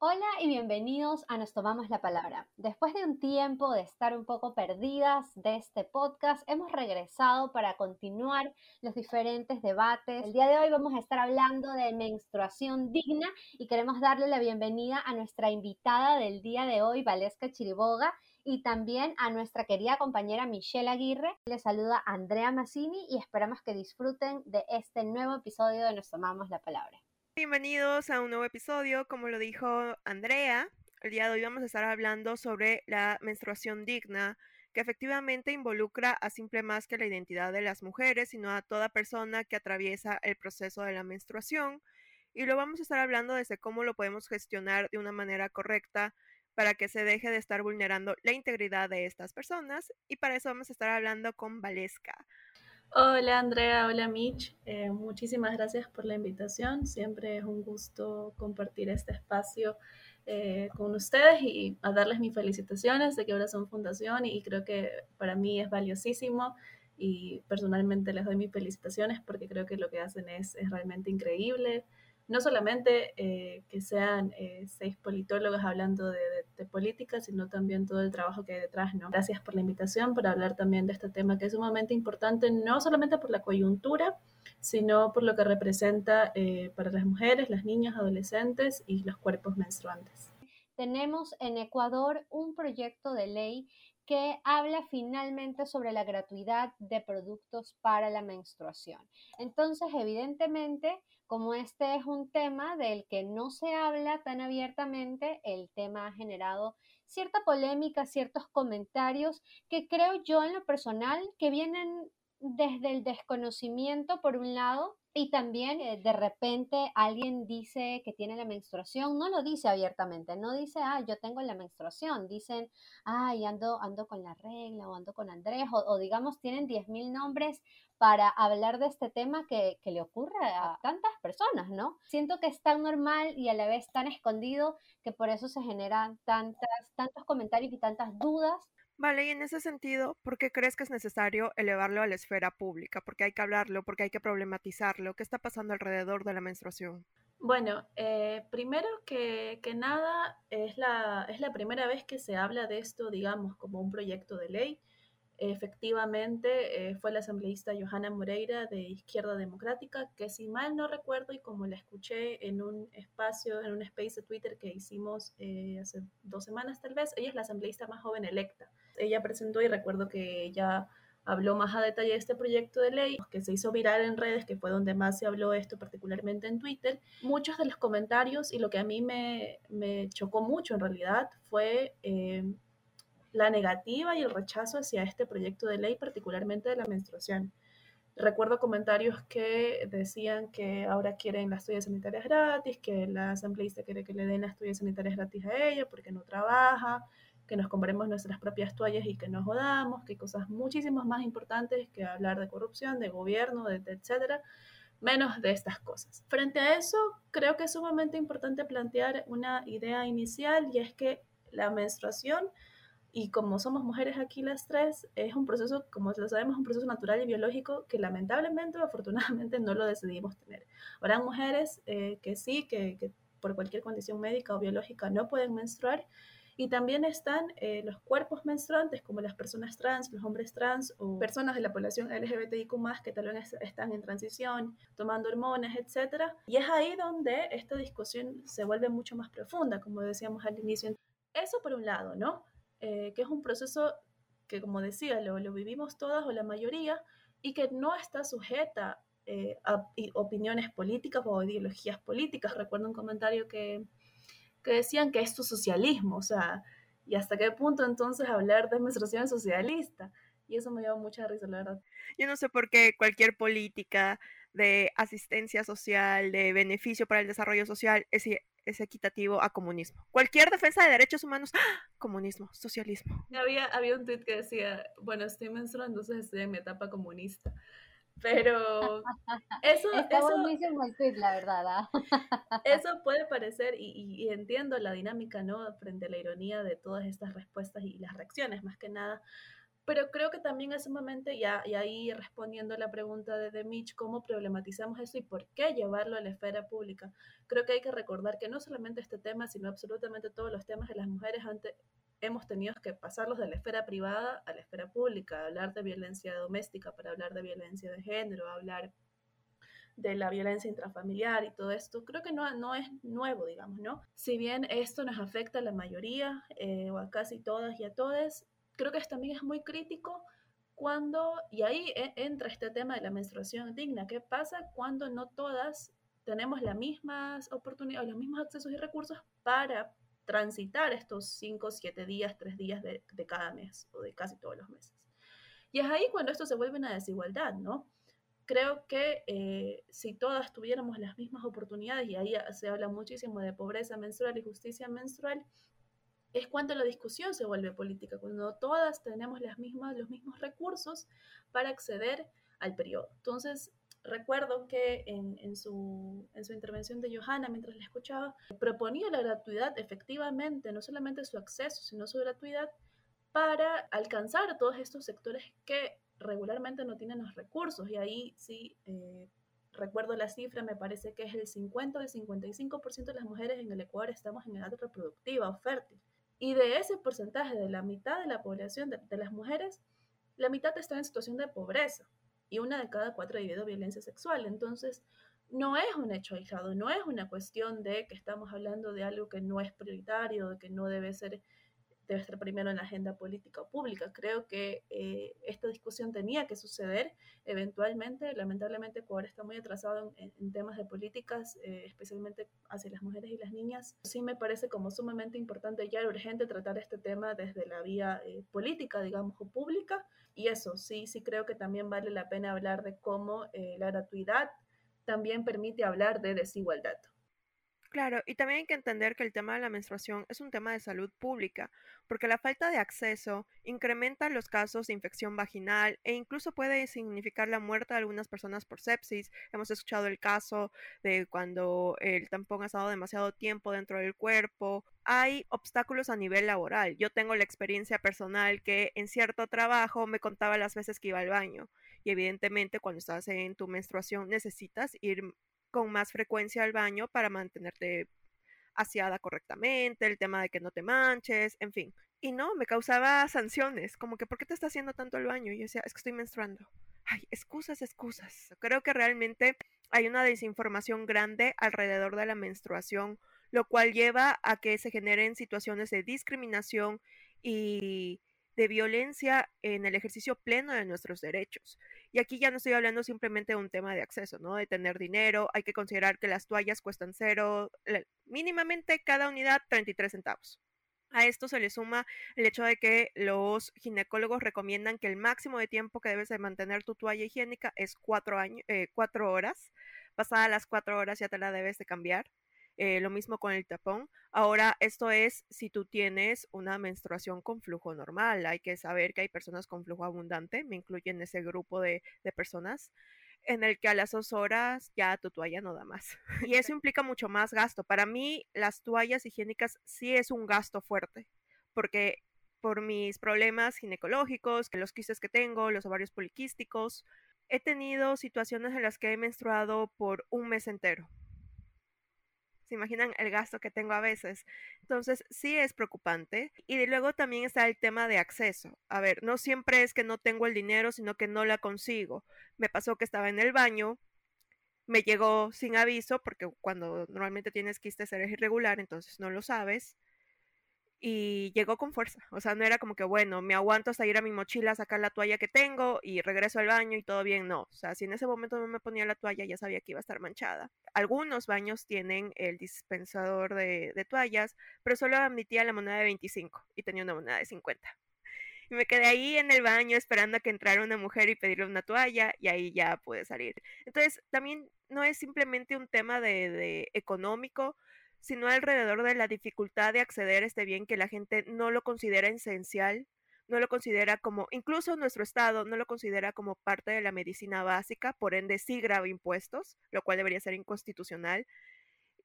Hola y bienvenidos a Nos Tomamos la Palabra. Después de un tiempo de estar un poco perdidas de este podcast, hemos regresado para continuar los diferentes debates. El día de hoy vamos a estar hablando de menstruación digna y queremos darle la bienvenida a nuestra invitada del día de hoy, Valesca Chiriboga, y también a nuestra querida compañera Michelle Aguirre. Les saluda Andrea Massini y esperamos que disfruten de este nuevo episodio de Nos Tomamos la Palabra. Bienvenidos a un nuevo episodio, como lo dijo Andrea. El día de hoy vamos a estar hablando sobre la menstruación digna, que efectivamente involucra a simple más que la identidad de las mujeres, sino a toda persona que atraviesa el proceso de la menstruación. Y lo vamos a estar hablando desde cómo lo podemos gestionar de una manera correcta para que se deje de estar vulnerando la integridad de estas personas. Y para eso vamos a estar hablando con Valesca. Hola Andrea, hola Mitch, eh, muchísimas gracias por la invitación. Siempre es un gusto compartir este espacio eh, con ustedes y a darles mis felicitaciones de que ahora son fundación y creo que para mí es valiosísimo y personalmente les doy mis felicitaciones porque creo que lo que hacen es, es realmente increíble no solamente eh, que sean eh, seis politólogos hablando de, política, sino también todo el trabajo que hay detrás. ¿no? Gracias por la invitación, por hablar también de este tema que es sumamente importante, no solamente por la coyuntura, sino por lo que representa eh, para las mujeres, las niñas, adolescentes y los cuerpos menstruantes. Tenemos en Ecuador un proyecto de ley que habla finalmente sobre la gratuidad de productos para la menstruación. Entonces, evidentemente, como este es un tema del que no se habla tan abiertamente, el tema ha generado cierta polémica, ciertos comentarios que creo yo en lo personal que vienen desde el desconocimiento por un lado y también eh, de repente alguien dice que tiene la menstruación, no lo dice abiertamente, no dice, ah, yo tengo la menstruación, dicen, ay, ando, ando con la regla o ando con Andrés, o, digamos, tienen 10.000 nombres para hablar de este tema que, que, le ocurre a tantas personas, ¿no? Siento que es tan normal y a la vez tan escondido que por eso se generan tantas, tantos comentarios y tantas dudas Vale, y en ese sentido, ¿por qué crees que es necesario elevarlo a la esfera pública? ¿Por qué hay que hablarlo? ¿Por qué hay que problematizarlo? ¿Qué está pasando alrededor de la menstruación? Bueno, eh, primero que, que nada, es la, es la primera vez que se habla de esto, digamos, como un proyecto de ley. Efectivamente, eh, fue la asambleísta Johanna Moreira de Izquierda Democrática, que si mal no recuerdo y como la escuché en un espacio, en un space de Twitter que hicimos eh, hace dos semanas tal vez, ella es la asambleísta más joven electa. Ella presentó y recuerdo que ella habló más a detalle de este proyecto de ley que se hizo viral en redes, que fue donde más se habló esto, particularmente en Twitter. Muchos de los comentarios y lo que a mí me, chocó mucho en realidad fue... Eh, la negativa y el rechazo hacia este proyecto de ley, particularmente de la menstruación. Recuerdo comentarios que decían que ahora quieren las toallas sanitarias gratis, que la asambleísta quiere que le den las toallas sanitarias gratis a ella porque no trabaja, que nos compremos nuestras propias toallas y que nos jodamos, que hay cosas muchísimas más importantes que hablar de corrupción, de gobierno, etcétera, menos de estas cosas. Frente a eso, creo que es sumamente importante plantear una idea inicial y es que la menstruación y como somos mujeres aquí las tres, es un proceso, como lo sabemos, un proceso natural y biológico que lamentablemente o afortunadamente no lo decidimos tener. Habrá mujeres eh, que sí, que, por cualquier condición médica o biológica no pueden menstruar. Y también están eh, los cuerpos menstruantes, como las personas trans, los hombres trans o personas de la población LGBTIQ, que tal vez están en transición, tomando hormonas, etc. Y es ahí donde esta discusión se vuelve mucho más profunda, como decíamos al inicio. Eso por un lado, ¿no? Eh, que es un proceso que, como decía, lo, lo, vivimos todas o la mayoría y que no está sujeta eh, a opiniones políticas o ideologías políticas. Recuerdo un comentario que, que decían que esto es socialismo, o sea, ¿y hasta qué punto entonces hablar de menstruación socialista? Y eso me dio mucha risa, la verdad. Yo no sé por qué cualquier política de asistencia social, de beneficio para el desarrollo social, es, es equitativo a comunismo. Cualquier defensa de derechos humanos, ¡ah! comunismo, socialismo. Había, había un tweet que decía, bueno, estoy menstruando, entonces estoy en mi etapa comunista. Pero eso, eso, tweet, la verdad. ¿ah? eso puede parecer, y, y, entiendo la dinámica, ¿no? Frente a la ironía de todas estas respuestas y las reacciones, más que nada, Pero creo que también es sumamente, ya, y ahí respondiendo a la pregunta de, de Mitch, cómo problematizamos eso y por qué llevarlo a la esfera pública. Creo que hay que recordar que no solamente este tema, sino absolutamente todos los temas de las mujeres antes hemos tenido que pasarlos de la esfera privada a la esfera pública, hablar de violencia doméstica para hablar de violencia de género, hablar de la violencia intrafamiliar y todo esto, creo que no, no es nuevo, digamos, ¿no? Si bien esto nos afecta a la mayoría eh, o a casi todas y a todas, creo que también es muy crítico cuando, y ahí e, entra este tema de la menstruación digna, ¿qué pasa cuando no todas tenemos las mismas oportunidades, los mismos accesos y recursos para transitar estos 5, 7 días, 3 días de, de, cada mes o de casi todos los meses? Y es ahí cuando esto se vuelve una desigualdad, ¿no? Creo que eh, si todas tuviéramos las mismas oportunidades, y ahí se habla muchísimo de pobreza menstrual y justicia menstrual, es cuando la discusión se vuelve política, cuando todas tenemos las mismas, los mismos recursos para acceder al periodo. Entonces, recuerdo que en, su, en, su, intervención de Johanna, mientras la escuchaba, proponía la gratuidad efectivamente, no solamente su acceso, sino su gratuidad para alcanzar a todos estos sectores que regularmente no tienen los recursos. Y ahí sí, eh, recuerdo la cifra, me parece que es el 50 o el 55% de las mujeres en el Ecuador estamos en edad reproductiva o fértil. Y de ese porcentaje, de la mitad de la población de, las mujeres, la mitad está en situación de pobreza y una de cada cuatro ha vivido violencia sexual. Entonces, no es un hecho aislado, no es una cuestión de que estamos hablando de algo que no es prioritario, de que no debe ser debe estar primero en la agenda política o pública. Creo que eh, esta discusión tenía que suceder eventualmente. Lamentablemente Ecuador está muy atrasado en, temas de políticas, eh, especialmente hacia las mujeres y las niñas. Sí me parece como sumamente importante ya urgente tratar este tema desde la vía eh, política, digamos, o pública. Y eso, sí, sí creo que también vale la pena hablar de cómo la gratuidad también permite hablar de desigualdad. Claro, y también hay que entender que el tema de la menstruación es un tema de salud pública, porque la falta de acceso incrementa los casos de infección vaginal e incluso puede significar la muerte de algunas personas por sepsis. Hemos escuchado el caso de cuando el tampón ha estado demasiado tiempo dentro del cuerpo. Hay obstáculos a nivel laboral. Yo tengo la experiencia personal que en cierto trabajo me contaba las veces que iba al baño. Y evidentemente cuando estás en tu menstruación necesitas ir con más frecuencia al baño para mantenerte aseada correctamente, el tema de que no te manches, en fin. Y no, me causaba sanciones, como que ¿por qué te está haciendo tanto el baño? Y yo decía, es que estoy menstruando. Ay, excusas, excusas. Creo que realmente hay una desinformación grande alrededor de la menstruación, lo cual lleva a que se generen situaciones de discriminación y de violencia en el ejercicio pleno de nuestros derechos. Y aquí ya no estoy hablando simplemente de un tema de acceso, ¿no? De tener dinero, hay que considerar que las toallas cuestan cero, mínimamente cada unidad 33 centavos. A esto se le suma el hecho de que los ginecólogos recomiendan que el máximo de tiempo que debes de mantener tu toalla higiénica es cuatro, años, eh, cuatro horas. Pasadas las cuatro horas ya te la debes de cambiar. Eh, lo mismo con el tapón. Ahora, esto es si tú tienes una menstruación con flujo normal. Hay que saber que hay personas con flujo abundante, me incluyen en ese grupo de, de personas en el que a las dos horas ya tu toalla no da más. Y eso implica mucho más gasto. Para mí, las toallas higiénicas sí es un gasto fuerte, porque por mis problemas ginecológicos, los quistes que tengo, los ovarios poliquísticos, he tenido situaciones en las que he menstruado por un mes entero. ¿Se imaginan el gasto que tengo a veces? Entonces, sí es preocupante. Y luego también está el tema de acceso. A ver, no siempre es que no tengo el dinero, sino que no la consigo. Me pasó que estaba en el baño, me llegó sin aviso, porque cuando normalmente tienes quistes eres irregular, entonces no lo sabes y llegó con fuerza. O sea, no era como que, bueno, me aguanto hasta ir a mi mochila, sacar la toalla que tengo y regreso al baño y todo bien. No, o sea, si en ese momento no me ponía la toalla, ya sabía que iba a estar manchada. Algunos baños tienen el dispensador de, toallas, pero solo admitía la moneda de 25 y tenía una moneda de 50. Y me quedé ahí en el baño esperando a que entrara una mujer y pedirle una toalla y ahí ya pude salir. Entonces, también no es simplemente un tema de económico, sino alrededor de la dificultad de acceder a este bien que la gente no lo considera esencial, no lo considera como, incluso nuestro Estado no lo considera como parte de la medicina básica, por ende sí graba impuestos, lo cual debería ser inconstitucional.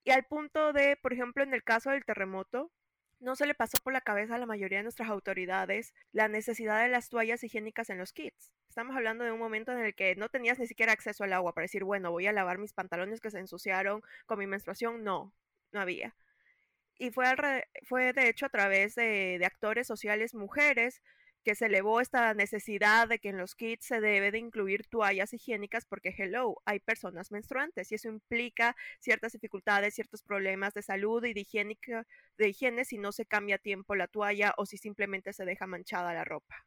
Y al punto de, por ejemplo, en el caso del terremoto, no se le pasó por la cabeza a la mayoría de nuestras autoridades la necesidad de las toallas higiénicas en los kits. Estamos hablando de un momento en el que no tenías ni siquiera acceso al agua para decir, bueno, voy a lavar mis pantalones que se ensuciaron con mi menstruación. No, no había. Y fue, fue de hecho a través de, de actores sociales mujeres que se elevó esta necesidad de que en los kits se debe de incluir toallas higiénicas porque, hello, hay personas menstruantes y eso implica ciertas dificultades, ciertos problemas de salud y de, higiénica, de higiene si no se cambia a tiempo la toalla o si simplemente se deja manchada la ropa.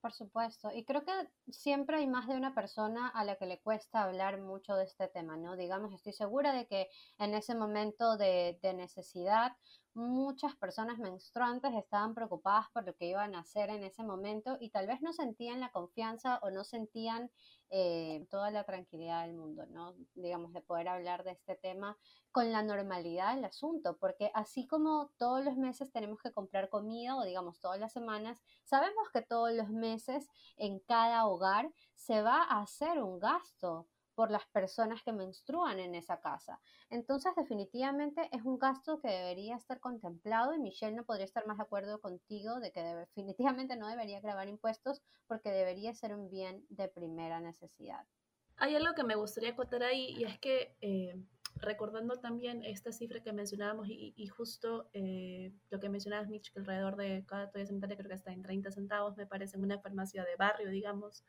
Por supuesto, y creo que siempre hay más de una persona a la que le cuesta hablar mucho de este tema, ¿no? Digamos, estoy segura de que en ese momento de, de necesidad muchas personas menstruantes estaban preocupadas por lo que iban a hacer en ese momento y tal vez no sentían la confianza o no sentían eh, toda la tranquilidad del mundo, ¿no? Digamos, de poder hablar de este tema con la normalidad del asunto, porque así como todos los meses tenemos que comprar comida o digamos todas las semanas, sabemos que todos los meses en cada hogar se va a hacer un gasto por las personas que menstruan en esa casa. Entonces, definitivamente es un gasto que debería estar contemplado y Michelle no podría estar más de acuerdo contigo de que definitivamente no debería grabar impuestos porque debería ser un bien de primera necesidad. Hay algo que me gustaría contar ahí y es que eh, recordando también esta cifra que mencionábamos y, justo eh, lo que mencionabas, Mitch, que alrededor de cada toalla sanitaria creo que está en 30 centavos, me parece, en una farmacia de barrio, digamos.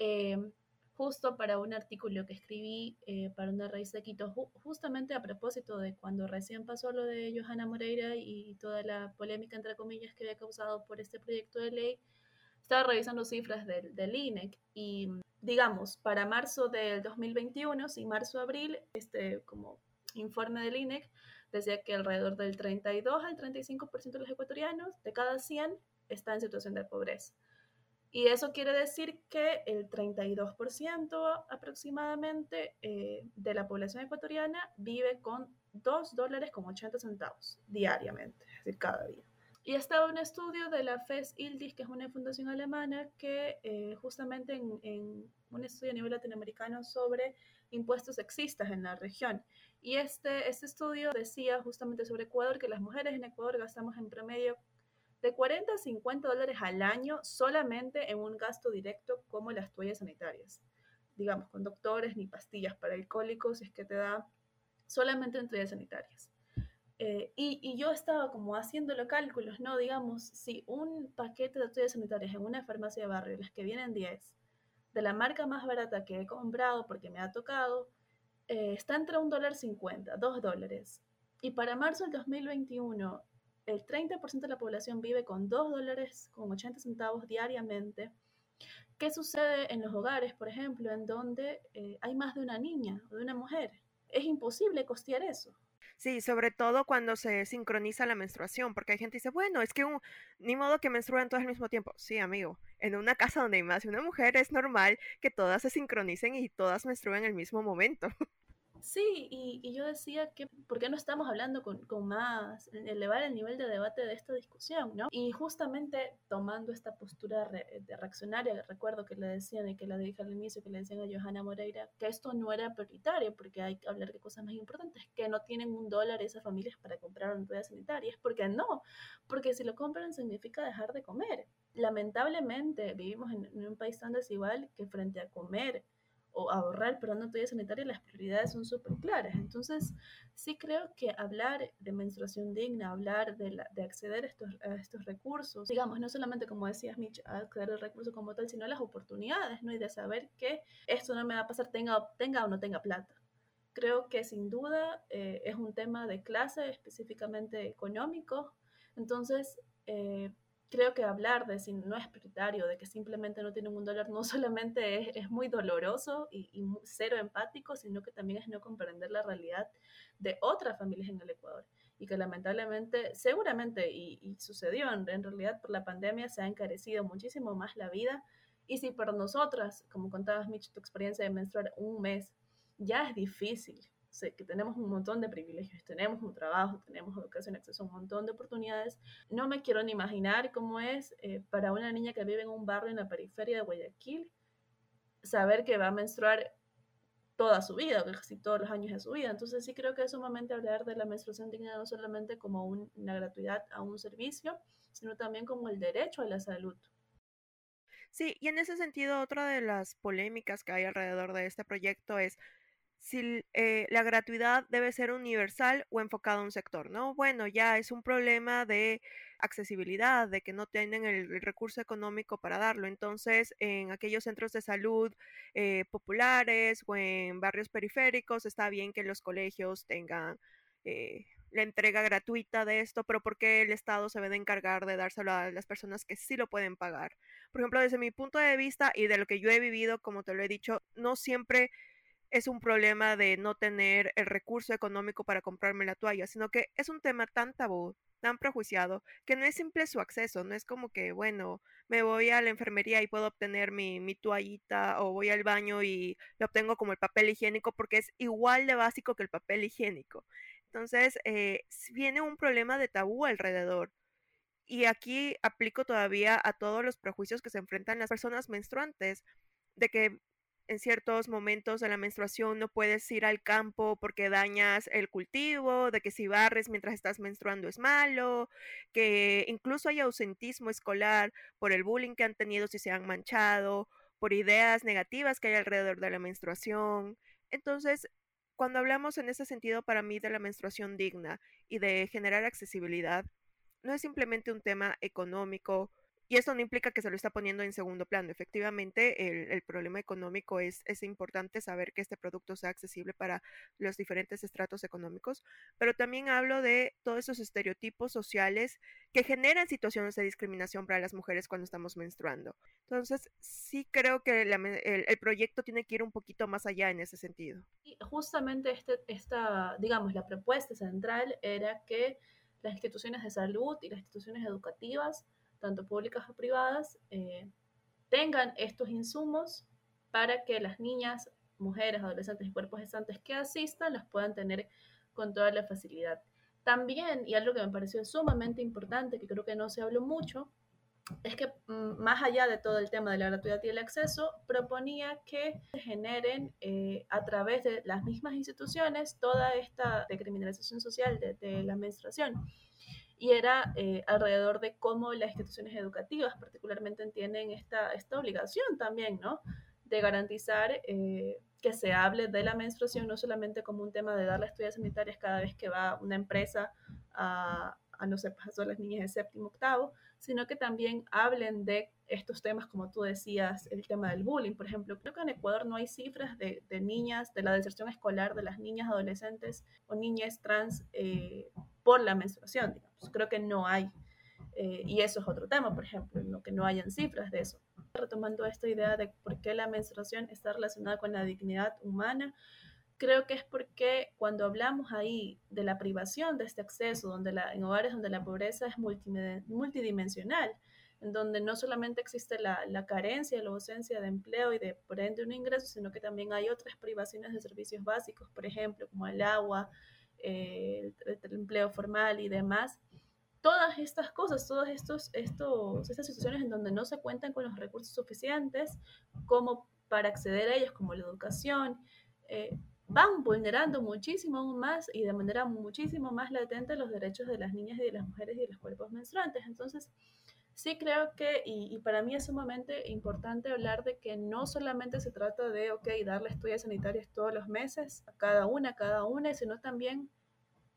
Eh, justo para un artículo que escribí eh, para una raíz de Quito, justamente a propósito de cuando recién pasó lo de Johanna Moreira y toda la polémica, entre comillas, que había causado por este proyecto de ley, estaba revisando cifras del, del INEC y, digamos, para marzo del 2021, si marzo-abril, este como informe del INEC decía que alrededor del 32 al 35% de los ecuatorianos, de cada 100, está en situación de pobreza. Y eso quiere decir que el 32% aproximadamente eh, de la población ecuatoriana vive con 2 dólares con 80 centavos diariamente, es decir, cada día. Y estaba un estudio de la FES Ildis, que es una fundación alemana, que eh, justamente en, en, un estudio a nivel latinoamericano sobre impuestos sexistas en la región. Y este, este estudio decía justamente sobre Ecuador que las mujeres en Ecuador gastamos en promedio de 40 a 50 dólares al año solamente en un gasto directo como las toallas sanitarias. Digamos, con doctores ni pastillas para alcohólicos, es que te da solamente en toallas sanitarias. Eh, y, y, yo estaba como haciendo los cálculos, ¿no? Digamos, si un paquete de toallas sanitarias en una farmacia de barrio, las que vienen 10, de la marca más barata que he comprado porque me ha tocado, eh, está entre un dólar 50, 2 dólares. Y para marzo del 2021, el 30% de la población vive con 2 dólares con 80 centavos diariamente. ¿Qué sucede en los hogares, por ejemplo, en donde eh, hay más de una niña o de una mujer? Es imposible costear eso. Sí, sobre todo cuando se sincroniza la menstruación, porque hay gente que dice, bueno, es que un, ni modo que menstruen todos al mismo tiempo. Sí, amigo, en una casa donde hay más de una mujer es normal que todas se sincronicen y todas menstruen el mismo momento. Sí, y, yo decía que, ¿por qué no estamos hablando con, más, elevar el nivel de debate de esta discusión, ¿no? Y justamente tomando esta postura de reaccionaria, recuerdo que le decían y que la dije al inicio, que le decían a Johanna Moreira, que esto no era prioritario, porque hay que hablar de cosas más importantes, que no tienen un dólar esas familias para comprar una sanitarias, porque no, porque si lo compran significa dejar de comer. Lamentablemente vivimos en un país tan desigual que frente a comer, o ahorrar pero no toalla sanitaria, las prioridades son súper claras. Entonces, sí creo que hablar de menstruación digna, hablar de, de acceder a estos, a estos, recursos, digamos, no solamente como decías, Mitch, acceder al recurso como tal, sino las oportunidades, ¿no? Y de saber que esto no me va a pasar tenga, tenga o no tenga plata. Creo que sin duda eh, es un tema de clase, específicamente económico. Entonces, eh, creo que hablar de si no es prioritario, de que simplemente no tienen un dólar, no solamente es, es muy doloroso y, y, cero empático, sino que también es no comprender la realidad de otras familias en el Ecuador. Y que lamentablemente, seguramente, y, y sucedió en, en, realidad por la pandemia, se ha encarecido muchísimo más la vida. Y si para nosotras, como contabas, Mitch, tu experiencia de menstruar un mes, ya es difícil, sé que tenemos un montón de privilegios, tenemos un trabajo, tenemos educación, acceso a un montón de oportunidades. No me quiero ni imaginar cómo es eh, para una niña que vive en un barrio en la periferia de Guayaquil saber que va a menstruar toda su vida, casi todos los años de su vida. Entonces sí creo que es sumamente hablar de la menstruación digna no solamente como una gratuidad a un servicio, sino también como el derecho a la salud. Sí, y en ese sentido, otra de las polémicas que hay alrededor de este proyecto es si eh, la gratuidad debe ser universal o enfocada a un sector, ¿no? Bueno, ya es un problema de accesibilidad, de que no tienen el, recurso económico para darlo. Entonces, en aquellos centros de salud eh, populares o en barrios periféricos, está bien que los colegios tengan eh, la entrega gratuita de esto, pero ¿por qué el Estado se debe de encargar de dárselo a las personas que sí lo pueden pagar? Por ejemplo, desde mi punto de vista y de lo que yo he vivido, como te lo he dicho, no siempre es un problema de no tener el recurso económico para comprarme la toalla, sino que es un tema tan tabú, tan prejuiciado, que no es simple su acceso, no es como que, bueno, me voy a la enfermería y puedo obtener mi, mi toallita o voy al baño y lo obtengo como el papel higiénico porque es igual de básico que el papel higiénico. Entonces, eh, viene un problema de tabú alrededor. Y aquí aplico todavía a todos los prejuicios que se enfrentan las personas menstruantes, de que en ciertos momentos de la menstruación no puedes ir al campo porque dañas el cultivo, de que si barres mientras estás menstruando es malo, que incluso hay ausentismo escolar por el bullying que han tenido si se han manchado, por ideas negativas que hay alrededor de la menstruación. Entonces, cuando hablamos en ese sentido para mí de la menstruación digna y de generar accesibilidad, no es simplemente un tema económico y eso no implica que se lo está poniendo en segundo plano. Efectivamente, el, problema económico es, es, importante saber que este producto sea accesible para los diferentes estratos económicos, pero también hablo de todos esos estereotipos sociales que generan situaciones de discriminación para las mujeres cuando estamos menstruando. Entonces, sí creo que el, proyecto tiene que ir un poquito más allá en ese sentido. Y justamente este, esta, digamos, la propuesta central era que las instituciones de salud y las instituciones educativas tanto públicas o privadas, eh, tengan estos insumos para que las niñas, mujeres, adolescentes y cuerpos gestantes que asistan los puedan tener con toda la facilidad. También, y algo que me pareció sumamente importante, que creo que no se habló mucho, es que mm, más allá de todo el tema de la gratuidad y el acceso, proponía que se generen eh, a través de las mismas instituciones toda esta decriminalización social de, de la menstruación y era eh, alrededor de cómo las instituciones educativas particularmente entienden esta, esta obligación también, ¿no? De garantizar eh, que se hable de la menstruación no solamente como un tema de darle estudios sanitarias cada vez que va una empresa a, a no sé, pasó a las niñas de séptimo, octavo, sino que también hablen de estos temas, como tú decías, el tema del bullying, por ejemplo. Creo que en Ecuador no hay cifras de, de niñas, de la deserción escolar de las niñas adolescentes o niñas trans eh, por la menstruación. Creo que no hay. Eh, y eso es otro tema, por ejemplo, ¿no? que no hayan cifras de eso. Retomando esta idea de por qué la menstruación está relacionada con la dignidad humana, creo que es porque cuando hablamos ahí de la privación de este acceso, donde la, en hogares donde la pobreza es multidimensional, en donde no solamente existe la, la carencia, la ausencia de empleo y de por ende un ingreso, sino que también hay otras privaciones de servicios básicos, por ejemplo, como el agua, eh, el, empleo formal y demás. Todas estas cosas, todas estos, estos, estas situaciones en donde no se cuentan con los recursos suficientes como para acceder a ellos, como la educación, eh, van vulnerando muchísimo más y de manera muchísimo más latente los derechos de las niñas y de las mujeres y de los cuerpos menstruantes. Entonces, sí creo que, y, para mí es sumamente importante hablar de que no solamente se trata de, ok, darle estudios sanitarios todos los meses, a cada una, a cada una, sino también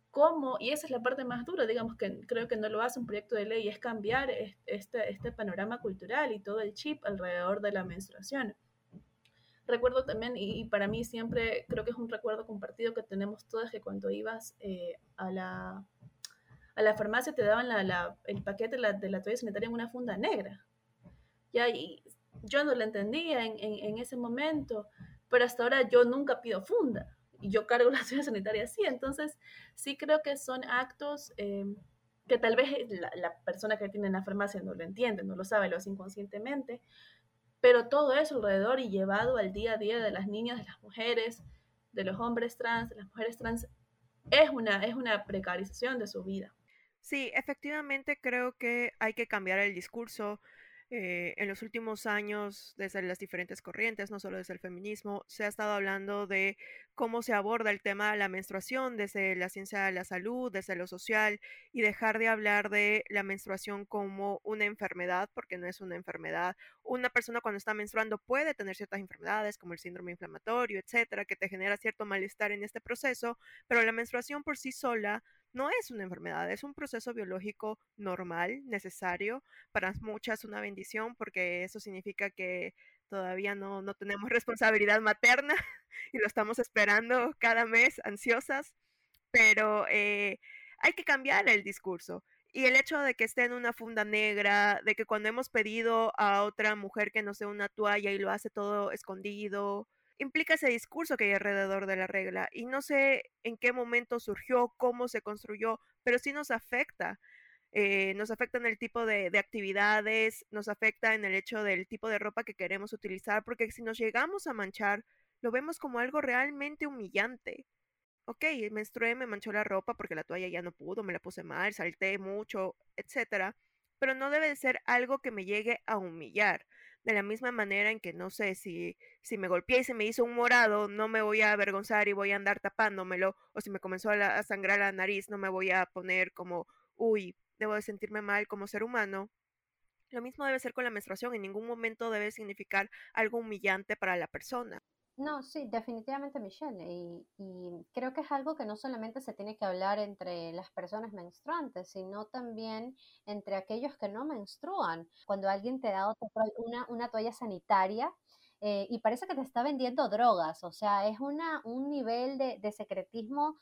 cómo, y esa es la parte más dura, digamos que creo que no lo hace un proyecto de ley, es cambiar este, este panorama cultural y todo el chip alrededor de la menstruación. Recuerdo también, y, para mí siempre creo que es un recuerdo compartido que tenemos todas, que cuando ibas eh, a, la, a la farmacia te daban la, el paquete de la, de la toalla sanitaria en una funda negra. Ya, y yo no lo entendía en, ese momento, pero hasta ahora yo nunca pido funda y yo cargo la toalla sanitaria así. Entonces, sí creo que son actos eh, que tal vez la, la, persona que tiene en la farmacia no lo entiende, no lo sabe, lo hace inconscientemente, pero todo eso alrededor y llevado al día a día de las niñas, de las mujeres, de los hombres trans, de las mujeres trans, es una, es una precarización de su vida. Sí, efectivamente creo que hay que cambiar el discurso. eh, en los últimos años, desde las diferentes corrientes, no solo desde el feminismo, se ha estado hablando de cómo se aborda el tema de la menstruación desde la ciencia de la salud, desde lo social, y dejar de hablar de la menstruación como una enfermedad, porque no es una enfermedad. Una persona cuando está menstruando puede tener ciertas enfermedades, como el síndrome inflamatorio, etcétera, que te genera cierto malestar en este proceso, pero la menstruación por sí sola no es una enfermedad, es un proceso biológico normal, necesario, para muchas una bendición, porque eso significa que todavía no, no tenemos responsabilidad materna y lo estamos esperando cada mes ansiosas, pero eh, hay que cambiar el discurso. Y el hecho de que esté en una funda negra, de que cuando hemos pedido a otra mujer que nos dé una toalla y lo hace todo escondido, implica ese discurso que hay alrededor de la regla. Y no sé en qué momento surgió, cómo se construyó, pero sí nos afecta. Eh, nos afecta en el tipo de, de, actividades, nos afecta en el hecho del tipo de ropa que queremos utilizar, porque si nos llegamos a manchar, lo vemos como algo realmente humillante. Ok, menstrué, me manchó la ropa porque la toalla ya no pudo, me la puse mal, salté mucho, etcétera, pero no debe de ser algo que me llegue a humillar de la misma manera en que no sé si, si me golpeé y se me hizo un morado, no me voy a avergonzar y voy a andar tapándomelo, o si me comenzó a, a sangrar la nariz, no me voy a poner como, uy, debo de sentirme mal como ser humano. Lo mismo debe ser con la menstruación, en ningún momento debe significar algo humillante para la persona. No, sí, definitivamente Michelle. Y, y, creo que es algo que no solamente se tiene que hablar entre las personas menstruantes, sino también entre aquellos que no menstruan. Cuando alguien te da una, una toalla sanitaria eh, y parece que te está vendiendo drogas, o sea, es una, un nivel de, de secretismo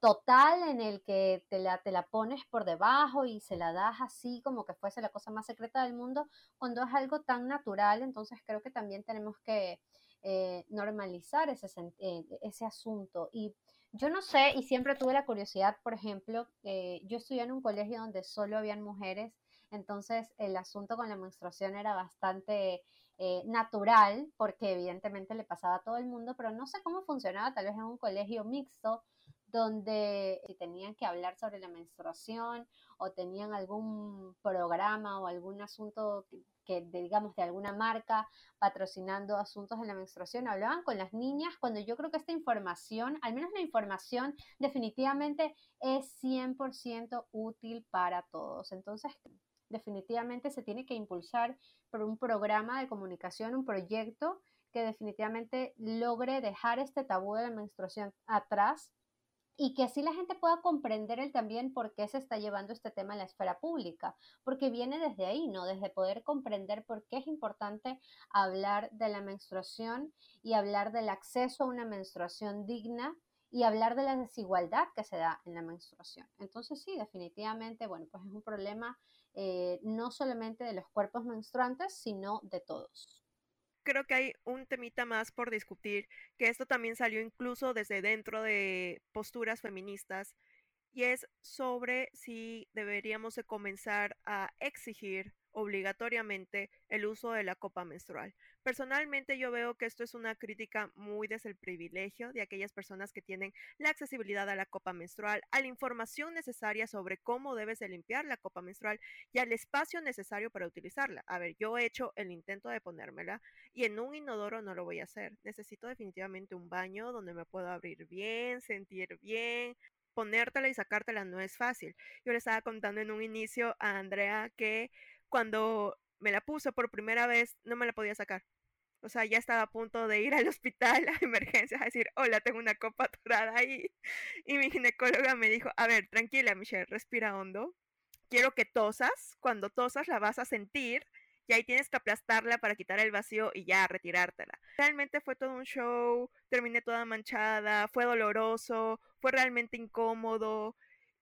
total en el que te la, te la pones por debajo y se la das así como que fuese la cosa más secreta del mundo, cuando es algo tan natural, entonces creo que también tenemos que eh, normalizar ese, eh, ese asunto. Y yo no sé, y siempre tuve la curiosidad, por ejemplo, eh, yo estudié en un colegio donde solo habían mujeres, entonces el asunto con la menstruación era bastante natural, porque evidentemente le pasaba a todo el mundo, pero no sé cómo funcionaba, tal vez en un colegio mixto, donde tenían que hablar sobre la menstruación o tenían algún programa o algún asunto que, digamos, de alguna marca patrocinando asuntos de la menstruación, hablaban con las niñas cuando yo creo que esta información, al menos la información, definitivamente es 100% útil para todos. Entonces, definitivamente se tiene que impulsar por un programa de comunicación, un proyecto que definitivamente logre dejar este tabú de la menstruación atrás y que así la gente pueda comprender el también por qué se está llevando este tema a la esfera pública, porque viene desde ahí, ¿no? Desde poder comprender por qué es importante hablar de la menstruación y hablar del acceso a una menstruación digna y hablar de la desigualdad que se da en la menstruación. Entonces sí, definitivamente, bueno, pues es un problema eh, no solamente de los cuerpos menstruantes, sino de todos creo que hay un temita más por discutir, que esto también salió incluso desde dentro de posturas feministas, y es sobre si deberíamos de comenzar a exigir obligatoriamente el uso de la copa menstrual. Personalmente yo veo que esto es una crítica muy desde el privilegio de aquellas personas que tienen la accesibilidad a la copa menstrual, a la información necesaria sobre cómo debes de limpiar la copa menstrual y al espacio necesario para utilizarla. A ver, yo he hecho el intento de ponérmela y en un inodoro no lo voy a hacer. Necesito definitivamente un baño donde me puedo abrir bien, sentir bien, ponértela y sacártela no es fácil. Yo le estaba contando en un inicio a Andrea que cuando me la puso por primera vez, no me la podía sacar. O sea, ya estaba a punto de ir al hospital a emergencias a decir, hola, tengo una copa atorada ahí. Y mi ginecóloga me dijo, a ver, tranquila, Michelle, respira hondo. Quiero que tosas. Cuando tosas la vas a sentir y ahí tienes que aplastarla para quitar el vacío y ya retirártela. Realmente fue todo un show, terminé toda manchada, fue doloroso, fue realmente incómodo.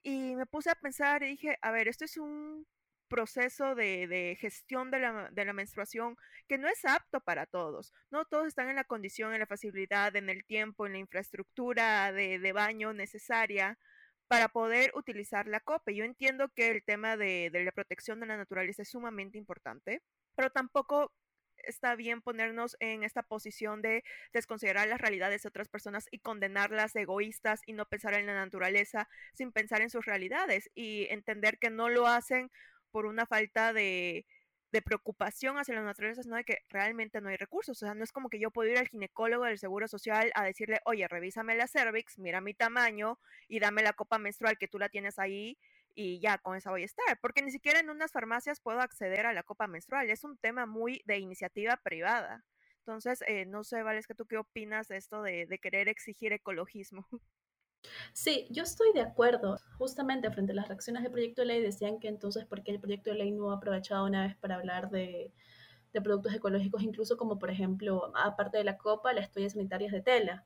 Y me puse a pensar y dije, a ver, esto es un proceso de, gestión de la, de la, menstruación que no es apto para todos. No todos están en la condición, en la facilidad, en el tiempo, en la infraestructura de, de baño necesaria para poder utilizar la copa. Yo entiendo que el tema de, de la protección de la naturaleza es sumamente importante, pero tampoco está bien ponernos en esta posición de desconsiderar las realidades de otras personas y condenarlas egoístas y no pensar en la naturaleza sin pensar en sus realidades y entender que no lo hacen por una falta de, preocupación hacia la naturaleza, sino de que realmente no hay recursos. O sea, no es como que yo puedo ir al ginecólogo del Seguro Social a decirle, oye, revísame la cervix, mira mi tamaño y dame la copa menstrual que tú la tienes ahí y ya con esa voy a estar. Porque ni siquiera en unas farmacias puedo acceder a la copa menstrual. Es un tema muy de iniciativa privada. Entonces, eh, no sé, Vales, que tú qué opinas de esto de, de querer exigir ecologismo. Sí, yo estoy de acuerdo. Justamente frente a las reacciones del proyecto de ley decían que entonces, ¿por qué el proyecto de ley no ha aprovechado una vez para hablar de, de productos ecológicos, incluso como por ejemplo, aparte de la copa, las toallas sanitarias de tela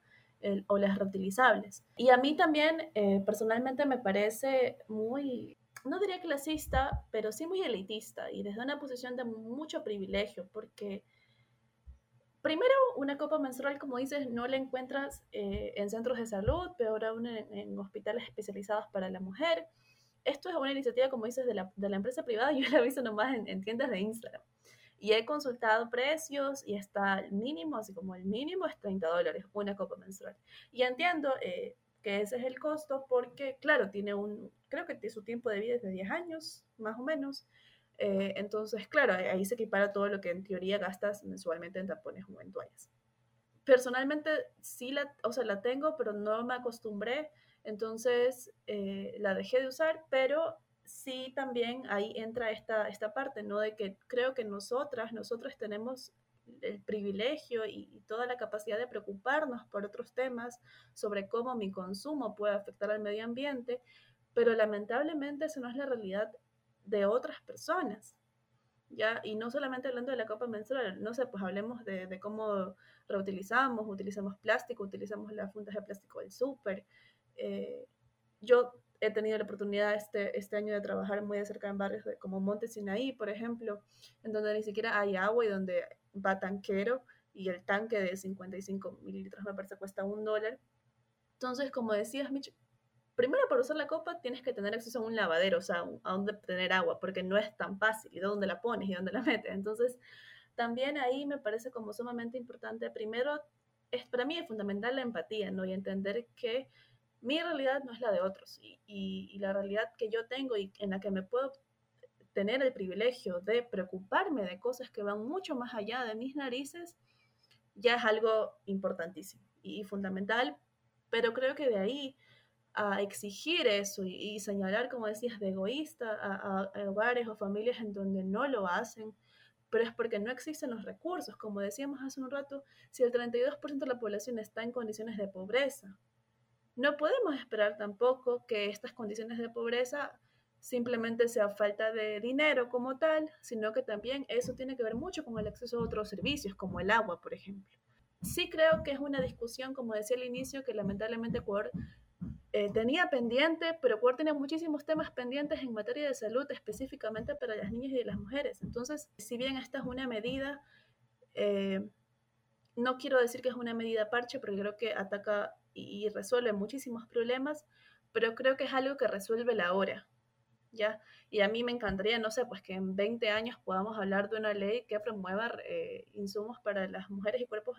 o las reutilizables? Y a mí también, eh, personalmente, me parece muy, no diría clasista, pero sí muy elitista y desde una posición de mucho privilegio, porque primero, una copa menstrual, como dices, no la encuentras eh, en centros de salud, peor aún en, hospitales especializados para la mujer. Esto es una iniciativa, como dices, de la, de la empresa privada. Yo la he visto nomás en, en, tiendas de Instagram. Y he consultado precios y está el mínimo, así como el mínimo es 30 dólares, una copa menstrual. Y entiendo eh, que ese es el costo porque, claro, tiene un, creo que su tiempo de vida es de 10 años, más o menos. Eh, entonces, claro, ahí se equipara todo lo que en teoría gastas mensualmente en tapones o en toallas. Personalmente sí la, o sea, la tengo, pero no me acostumbré, entonces eh, la dejé de usar, pero sí también ahí entra esta, esta parte, ¿no? De que creo que nosotras, nosotros tenemos el privilegio y, y, toda la capacidad de preocuparnos por otros temas sobre cómo mi consumo puede afectar al medio ambiente, pero lamentablemente eso no es la realidad de otras personas. ¿ya? Y no solamente hablando de la copa menstrual, no sé, pues hablemos de, cómo reutilizamos, utilizamos plástico, utilizamos las fundas de plástico del súper. Eh, yo he tenido la oportunidad este, este año de trabajar muy de cerca en barrios como Monte Sinaí, por ejemplo, en donde ni siquiera hay agua y donde va tanquero y el tanque de 55 mililitros me parece cuesta un dólar. Entonces, como decías, Mitch, primero para usar la copa tienes que tener acceso a un lavadero, o sea, a donde tener agua, porque no es tan fácil, y de dónde la pones y dónde la metes. Entonces, también ahí me parece como sumamente importante, primero, es, para mí es fundamental la empatía, ¿no? Y entender que mi realidad no es la de otros, y la realidad que yo tengo y en la que me puedo tener el privilegio de preocuparme de cosas que van mucho más allá de mis narices, ya es algo importantísimo y fundamental, pero creo que de ahí a exigir eso y, señalar, como decías, de egoísta a, hogares o familias en donde no lo hacen, pero es porque no existen los recursos. Como decíamos hace un rato, si el 32% de la población está en condiciones de pobreza, no podemos esperar tampoco que estas condiciones de pobreza simplemente sea falta de dinero como tal, sino que también eso tiene que ver mucho con el acceso a otros servicios, como el agua, por ejemplo. Sí creo que es una discusión, como decía al inicio, que lamentablemente Ecuador eh, tenía pendiente, pero Ecuador tiene muchísimos temas pendientes en materia de salud, específicamente para las niñas y las mujeres. Entonces, si bien esta es una medida, eh, no quiero decir que es una medida parche, porque creo que ataca y, resuelve muchísimos problemas, pero creo que es algo que resuelve la hora. ¿Ya? Y a mí me encantaría, no sé, pues que en 20 años podamos hablar de una ley que promueva eh, insumos para las mujeres y cuerpos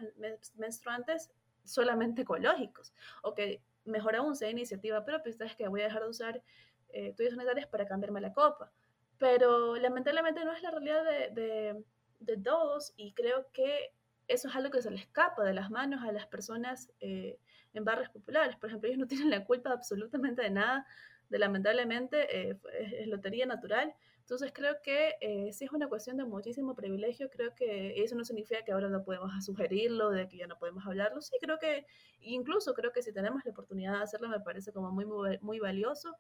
menstruantes solamente ecológicos, o que mejor aún sea iniciativa propia, es que voy a dejar de usar eh, sanitarias para cambiarme la copa. Pero lamentablemente no es la realidad de, de, de, todos y creo que eso es algo que se le escapa de las manos a las personas eh, en barrios populares. Por ejemplo, ellos no tienen la culpa absolutamente de nada, de lamentablemente eh, es lotería natural entonces creo que eh, sí es una cuestión de muchísimo privilegio, creo que eso no significa que ahora no podemos sugerirlo, de que ya no podemos hablarlo, sí creo que incluso creo que si tenemos la oportunidad de hacerlo me parece como muy, muy, valioso,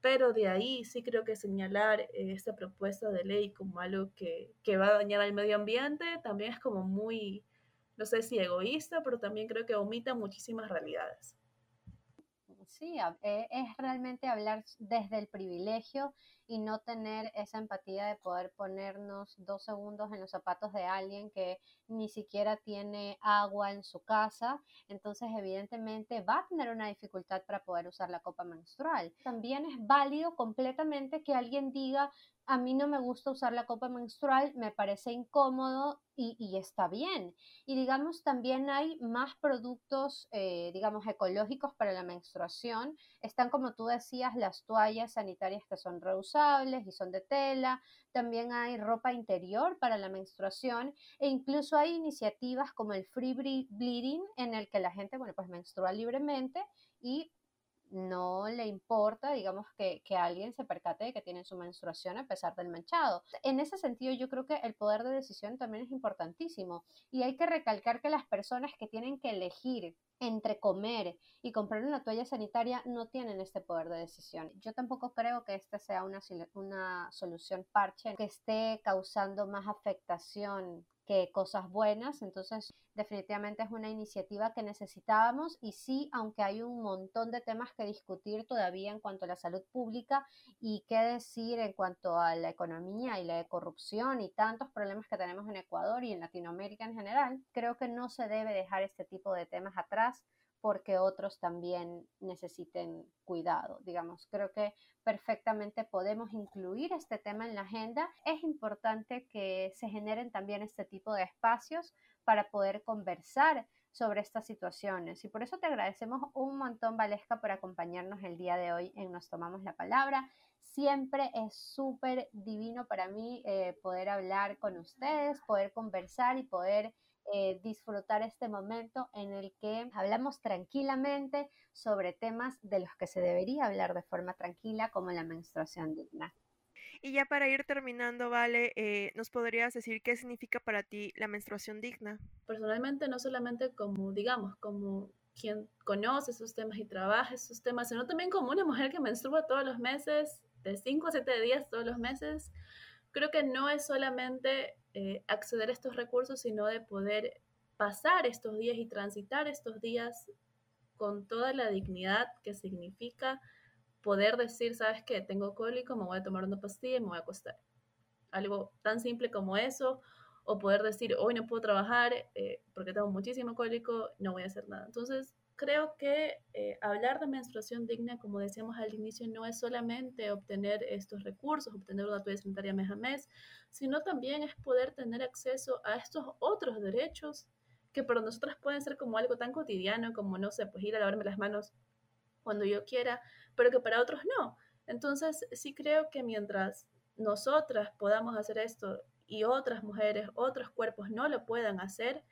pero de ahí sí creo que señalar eh, esta propuesta de ley como algo que, que va a dañar al medio ambiente también es como muy, no sé si egoísta, pero también creo que omita muchísimas realidades. Eh, es realmente hablar desde el privilegio y no tener esa empatía de poder ponernos dos segundos en los zapatos de alguien que ni siquiera tiene agua en su casa, entonces evidentemente va a tener una dificultad para poder usar la copa menstrual. También es válido completamente que alguien diga, a mí no me gusta usar la copa menstrual, me parece incómodo y, está bien. Y digamos, también hay más productos, eh, digamos, ecológicos para la menstruación. Están, como tú decías, las toallas sanitarias que son reusables y son de tela. También hay ropa interior para la menstruación e incluso hay iniciativas como el free bleeding en el que la gente, bueno, pues menstrua libremente y no le importa, digamos, que, que, alguien se percate de que tiene su menstruación a pesar del manchado. En ese sentido, yo creo que el poder de decisión también es importantísimo y hay que recalcar que las personas que tienen que elegir entre comer y comprar una toalla sanitaria no tienen este poder de decisión. Yo tampoco creo que esta sea una, una solución parche que esté causando más afectación que cosas buenas. Entonces, definitivamente es una iniciativa que necesitábamos y sí, aunque hay un montón de temas que discutir todavía en cuanto a la salud pública y qué decir en cuanto a la economía y la corrupción y tantos problemas que tenemos en Ecuador y en Latinoamérica en general, creo que no se debe dejar este tipo de temas atrás porque otros también necesiten cuidado. Digamos, creo que perfectamente podemos incluir este tema en la agenda. Es importante que se generen también este tipo de espacios para poder conversar sobre estas situaciones. Y por eso te agradecemos un montón, Valesca, por acompañarnos el día de hoy en Nos Tomamos la Palabra. Siempre es súper divino para mí eh, poder hablar con ustedes, poder conversar y poder eh, disfrutar este momento en el que hablamos tranquilamente sobre temas de los que se debería hablar de forma tranquila, como la menstruación digna. Y ya para ir terminando, Vale, eh, ¿nos podrías decir qué significa para ti la menstruación digna? Personalmente, no solamente como, digamos, como quien conoce esos temas y trabaja esos temas, sino también como una mujer que menstrua todos los meses, de 5 a 7 días todos los meses, creo que no es solamente eh, acceder a estos recursos, sino de poder pasar estos días y transitar estos días con toda la dignidad que significa poder decir, sabes qué, tengo cólico, me voy a tomar una pastilla y me voy a acostar. Algo tan simple como eso, o poder decir, hoy no puedo trabajar eh, porque tengo muchísimo cólico, no voy a hacer nada. Entonces, creo que eh, hablar de menstruación digna, como decíamos al inicio, no es solamente obtener estos recursos, obtener una toalla sanitaria mes a mes, sino también es poder tener acceso a estos otros derechos que para nosotras pueden ser como algo tan cotidiano como, no sé, pues ir a lavarme las manos cuando yo quiera, pero que para otros no. Entonces, sí creo que mientras nosotras podamos hacer esto y otras mujeres, otros cuerpos no lo puedan hacer,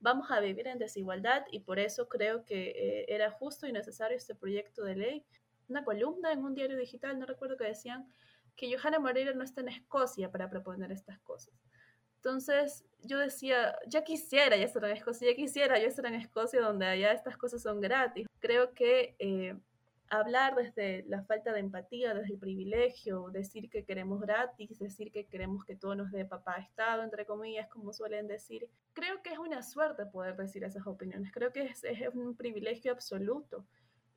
vamos a vivir en desigualdad y por eso creo que eh, era justo y necesario este proyecto de ley. Una columna en un diario digital, no recuerdo que decían que Johanna Moreira no está en Escocia para proponer estas cosas. Entonces yo decía, ya quisiera ya estar en Escocia, ya quisiera yo estar en Escocia donde allá estas cosas son gratis. Creo que eh, hablar desde la falta de empatía, desde el privilegio, decir que queremos gratis, decir que queremos que todo nos dé papá Estado, entre comillas, como suelen decir. Creo que es una suerte poder decir esas opiniones, creo que es, es un privilegio absoluto.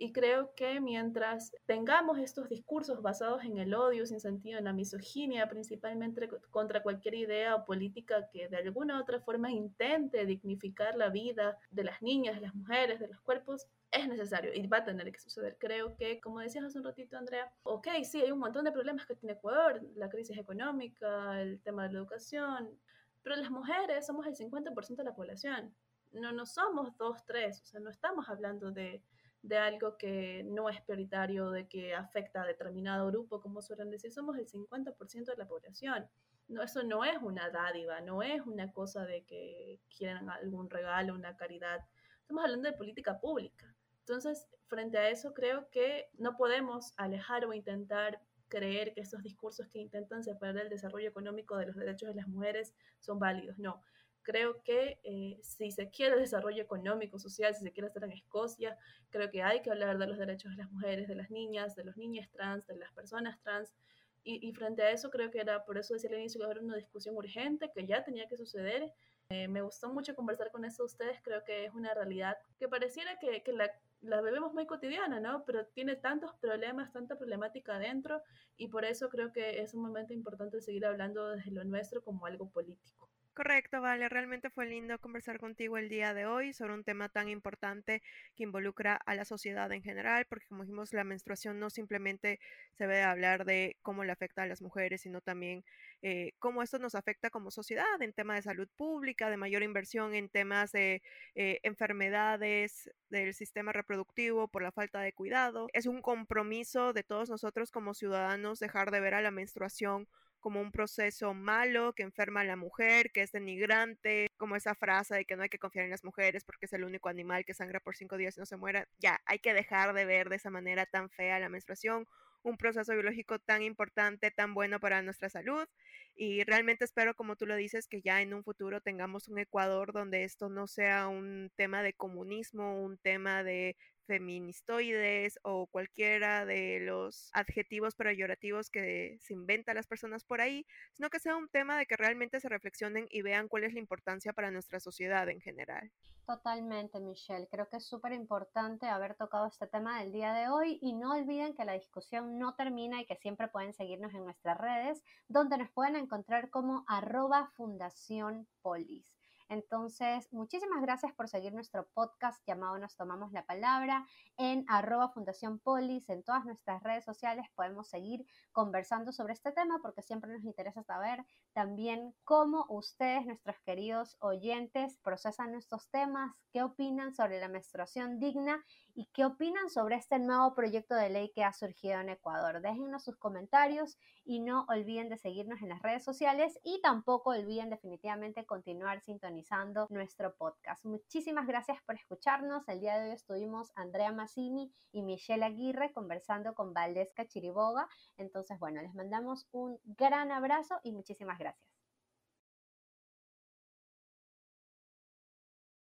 Y creo que mientras tengamos estos discursos basados en el odio sin sentido, en la misoginia, principalmente contra cualquier idea o política que de alguna u otra forma intente dignificar la vida de las niñas, de las mujeres, de los cuerpos, es necesario y va a tener que suceder. Creo que, como decías hace un ratito, Andrea, ok, sí, hay un montón de problemas que tiene Ecuador, la crisis económica, el tema de la educación, pero las mujeres somos el 50% de la población. No, no somos dos, tres, o sea, no estamos hablando de, de algo que no es prioritario, de que afecta a determinado grupo, como suelen decir, somos el 50% de la población. No, eso no es una dádiva, no es una cosa de que quieren algún regalo, una caridad. Estamos hablando de política pública. Entonces, frente a eso, creo que no podemos alejar o intentar creer que estos discursos que intentan separar el desarrollo económico de los derechos de las mujeres son válidos. No, creo que eh, si se quiere desarrollo económico, social, si se quiere estar en Escocia, creo que hay que hablar de los derechos de las mujeres, de las niñas, de los niños trans, de las personas trans. Y, frente a eso, creo que era por eso decía al inicio que era una discusión urgente, que ya tenía que suceder. Eh, me gustó mucho conversar con eso ustedes, creo que es una realidad que pareciera que, la la bebemos muy cotidiana, ¿no? Pero tiene tantos problemas, tanta problemática adentro y por eso creo que es un momento importante seguir hablando desde lo nuestro como algo político. Correcto, vale. Realmente fue lindo conversar contigo el día de hoy sobre un tema tan importante que involucra a la sociedad en general, porque como dijimos, la menstruación no simplemente se debe hablar de cómo le afecta a las mujeres, sino también eh, cómo esto nos afecta como sociedad en temas de salud pública, de mayor inversión en temas de eh, enfermedades del sistema reproductivo por la falta de cuidado. Es un compromiso de todos nosotros como ciudadanos dejar de ver a la menstruación como un proceso malo que enferma a la mujer, que es denigrante, como esa frase de que no hay que confiar en las mujeres porque es el único animal que sangra por cinco días y no se muera. Ya, hay que dejar de ver de esa manera tan fea la menstruación, un proceso biológico tan importante, tan bueno para nuestra salud. Y realmente espero, como tú lo dices, que ya en un futuro tengamos un Ecuador donde esto no sea un tema de comunismo, un tema de feministoides o cualquiera de los adjetivos peyorativos que se inventan las personas por ahí, sino que sea un tema de que realmente se reflexionen y vean cuál es la importancia para nuestra sociedad en general. Totalmente, Michelle. Creo que es súper importante haber tocado este tema del día de hoy y no olviden que la discusión no termina y que siempre pueden seguirnos en nuestras redes, donde nos pueden encontrar como arroba fundación polis. Entonces, muchísimas gracias por seguir nuestro podcast llamado Nos Tomamos la Palabra en arroba Fundación Polis, en todas nuestras redes sociales podemos seguir conversando sobre este tema porque siempre nos interesa saber también cómo ustedes, nuestros queridos oyentes, procesan estos temas, qué opinan sobre la menstruación digna y qué opinan sobre este nuevo proyecto de ley que ha surgido en Ecuador. Déjennos sus comentarios y no olviden de seguirnos en las redes sociales y tampoco olviden definitivamente continuar sintonizando nuestro podcast. Muchísimas gracias por escucharnos. El día de hoy estuvimos Andrea Massini y Michelle Aguirre conversando con Valdesca Chiriboga. Entonces, bueno, les mandamos un gran abrazo y muchísimas.